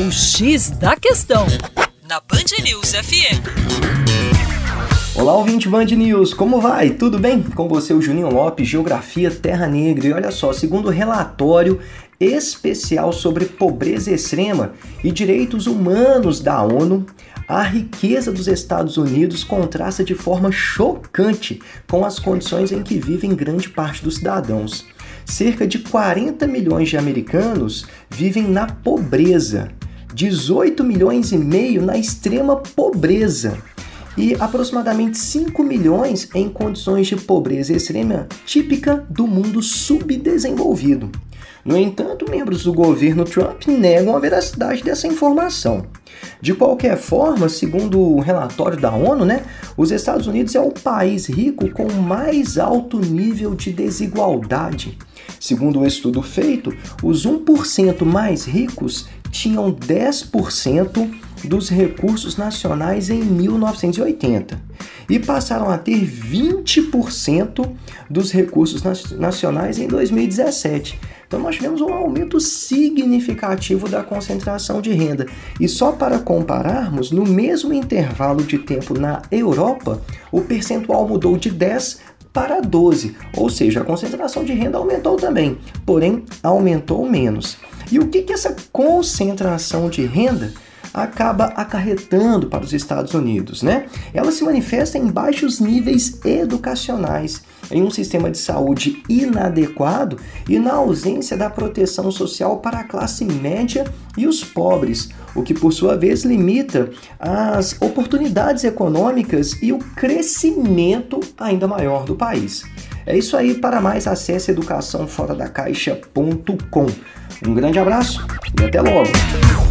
O X da Questão, na Band News FM. Olá, ouvinte Band News, como vai? Tudo bem? Com você, o Juninho Lopes, Geografia Terra Negra. E olha só, segundo o relatório especial sobre pobreza extrema e direitos humanos da ONU, a riqueza dos Estados Unidos contrasta de forma chocante com as condições em que vivem grande parte dos cidadãos. Cerca de 40 milhões de americanos vivem na pobreza, 18 milhões e meio na extrema pobreza e aproximadamente 5 milhões em condições de pobreza extrema típica do mundo subdesenvolvido. No entanto, membros do governo Trump negam a veracidade dessa informação. De qualquer forma, segundo o relatório da ONU, né, os Estados Unidos é o país rico com mais alto nível de desigualdade. Segundo o um estudo feito, os 1% mais ricos tinham 10% dos recursos nacionais em 1980 e passaram a ter 20% dos recursos nacionais em 2017. Então nós tivemos um aumento significativo da concentração de renda. E só para compararmos, no mesmo intervalo de tempo na Europa, o percentual mudou de 10 para 12, ou seja, a concentração de renda aumentou também, porém aumentou menos. E o que, que essa concentração de renda acaba acarretando para os Estados Unidos, né? Ela se manifesta em baixos níveis educacionais, em um sistema de saúde inadequado e na ausência da proteção social para a classe média e os pobres, o que por sua vez limita as oportunidades econômicas e o crescimento ainda maior do país. É isso aí, para mais acesse educaçãoforadacaixa.com. Um grande abraço e até logo!